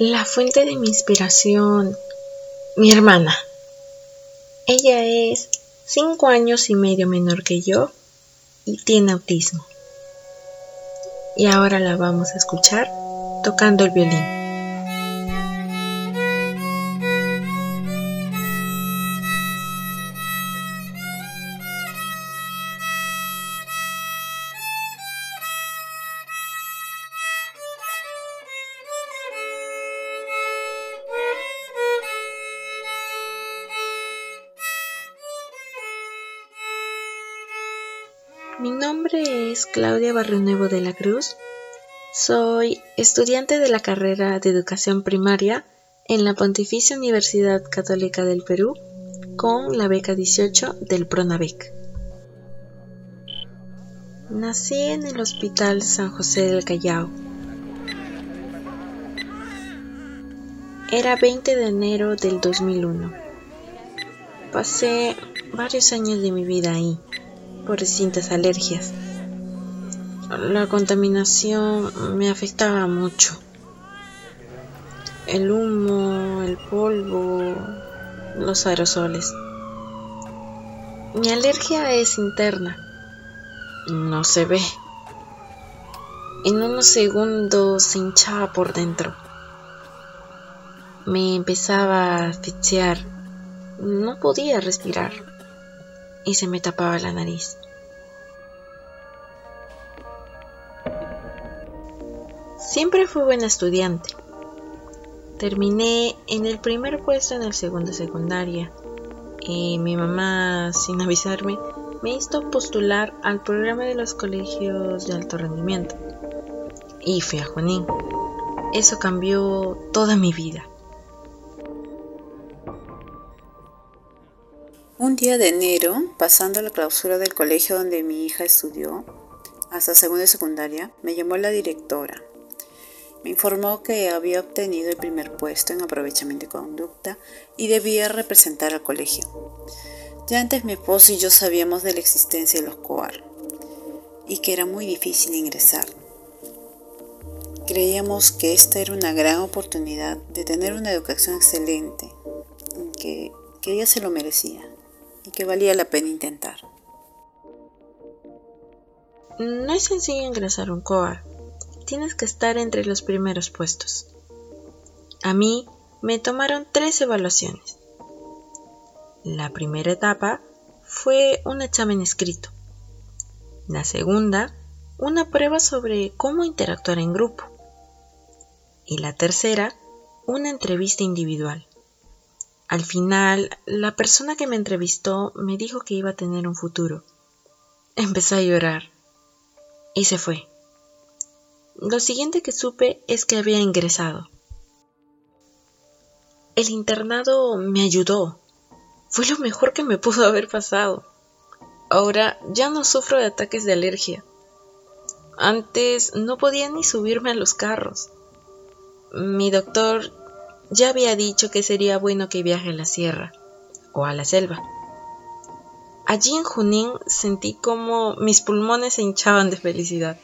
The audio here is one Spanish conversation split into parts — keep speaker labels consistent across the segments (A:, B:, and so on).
A: La fuente de mi inspiración, mi hermana. Ella es cinco años y medio menor que yo y tiene autismo. Y ahora la vamos a escuchar tocando el violín. Mi nombre es Claudia Barrionuevo de la Cruz. Soy estudiante de la carrera de Educación Primaria en la Pontificia Universidad Católica del Perú con la beca 18 del PRONAVEC. Nací en el Hospital San José del Callao. Era 20 de enero del 2001. Pasé varios años de mi vida ahí por distintas alergias. La contaminación me afectaba mucho. El humo, el polvo, los aerosoles. Mi alergia es interna. No se ve. En unos segundos se hinchaba por dentro. Me empezaba a asfixiar. No podía respirar y se me tapaba la nariz. Siempre fui buena estudiante. Terminé en el primer puesto en el segundo secundaria y mi mamá, sin avisarme, me hizo postular al programa de los colegios de alto rendimiento. Y fui a Junín. Eso cambió toda mi vida.
B: Un día de enero, pasando la clausura del colegio donde mi hija estudió, hasta segunda y secundaria, me llamó la directora. Me informó que había obtenido el primer puesto en aprovechamiento de conducta y debía representar al colegio. Ya antes mi esposo y yo sabíamos de la existencia de los COAR y que era muy difícil ingresar. Creíamos que esta era una gran oportunidad de tener una educación excelente, que, que ella se lo merecía que valía la pena intentar.
A: No es sencillo ingresar un COA. Tienes que estar entre los primeros puestos. A mí me tomaron tres evaluaciones. La primera etapa fue un examen escrito. La segunda, una prueba sobre cómo interactuar en grupo. Y la tercera, una entrevista individual. Al final, la persona que me entrevistó me dijo que iba a tener un futuro. Empecé a llorar y se fue. Lo siguiente que supe es que había ingresado. El internado me ayudó. Fue lo mejor que me pudo haber pasado. Ahora ya no sufro de ataques de alergia. Antes no podía ni subirme a los carros. Mi doctor ya había dicho que sería bueno que viaje a la sierra o a la selva. Allí en Junín sentí como mis pulmones se hinchaban de felicidad.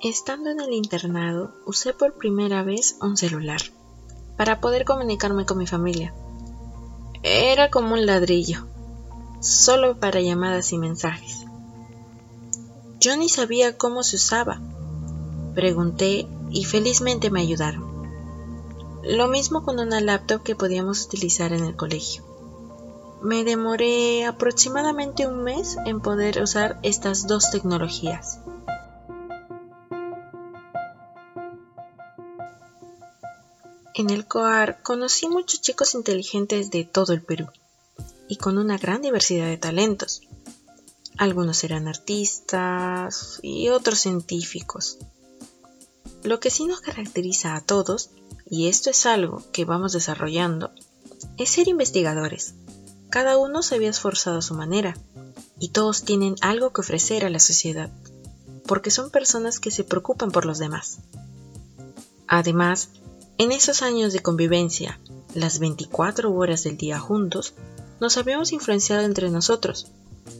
A: Estando en el internado, usé por primera vez un celular para poder comunicarme con mi familia. Era como un ladrillo, solo para llamadas y mensajes. Yo ni sabía cómo se usaba. Pregunté y felizmente me ayudaron. Lo mismo con una laptop que podíamos utilizar en el colegio. Me demoré aproximadamente un mes en poder usar estas dos tecnologías. En el COAR conocí muchos chicos inteligentes de todo el Perú y con una gran diversidad de talentos. Algunos eran artistas y otros científicos. Lo que sí nos caracteriza a todos, y esto es algo que vamos desarrollando, es ser investigadores. Cada uno se había esforzado a su manera y todos tienen algo que ofrecer a la sociedad, porque son personas que se preocupan por los demás. Además, en esos años de convivencia las 24 horas del día juntos, nos habíamos influenciado entre nosotros,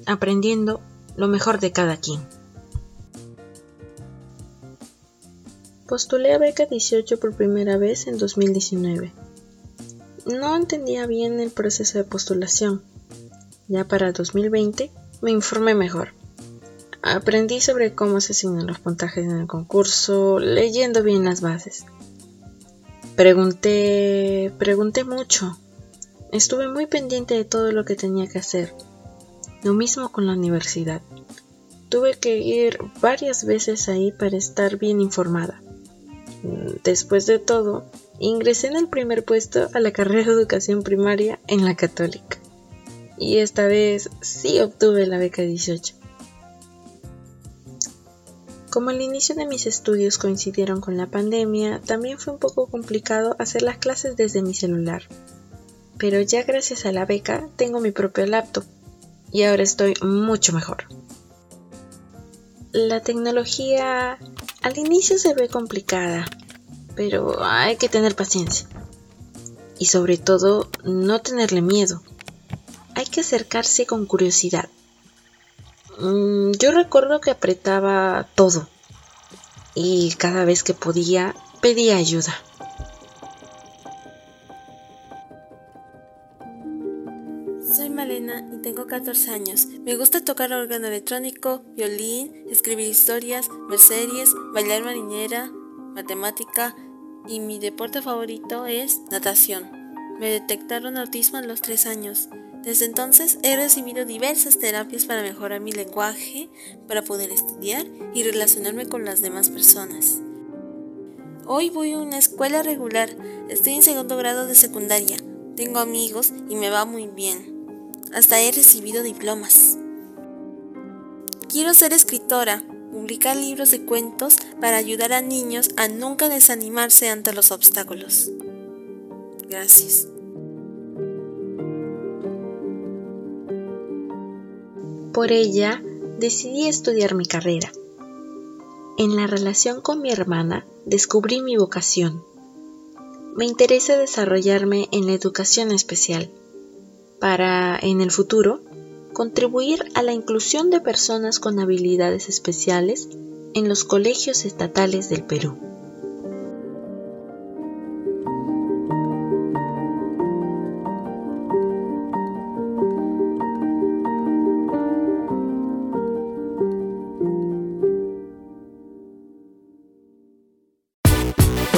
A: aprendiendo lo mejor de cada quien. Postulé a beca 18 por primera vez en 2019. No entendía bien el proceso de postulación. Ya para 2020 me informé mejor. Aprendí sobre cómo se asignan los puntajes en el concurso, leyendo bien las bases. Pregunté, pregunté mucho. Estuve muy pendiente de todo lo que tenía que hacer. Lo mismo con la universidad. Tuve que ir varias veces ahí para estar bien informada. Después de todo, ingresé en el primer puesto a la carrera de educación primaria en la católica. Y esta vez sí obtuve la beca 18. Como el inicio de mis estudios coincidieron con la pandemia, también fue un poco complicado hacer las clases desde mi celular. Pero ya gracias a la beca tengo mi propio laptop y ahora estoy mucho mejor. La tecnología al inicio se ve complicada, pero hay que tener paciencia. Y sobre todo, no tenerle miedo. Hay que acercarse con curiosidad. Mm, yo recuerdo que apretaba todo y cada vez que podía pedía ayuda.
C: Soy Malena y tengo 14 años. Me gusta tocar órgano electrónico, violín, escribir historias, ver series, bailar marinera, matemática y mi deporte favorito es natación. Me detectaron autismo a los 3 años. Desde entonces he recibido diversas terapias para mejorar mi lenguaje, para poder estudiar y relacionarme con las demás personas. Hoy voy a una escuela regular, estoy en segundo grado de secundaria, tengo amigos y me va muy bien. Hasta he recibido diplomas. Quiero ser escritora, publicar libros de cuentos para ayudar a niños a nunca desanimarse ante los obstáculos. Gracias.
A: Por ella, decidí estudiar mi carrera. En la relación con mi hermana, descubrí mi vocación. Me interesa desarrollarme en la educación especial para, en el futuro, contribuir a la inclusión de personas con habilidades especiales en los colegios estatales del Perú.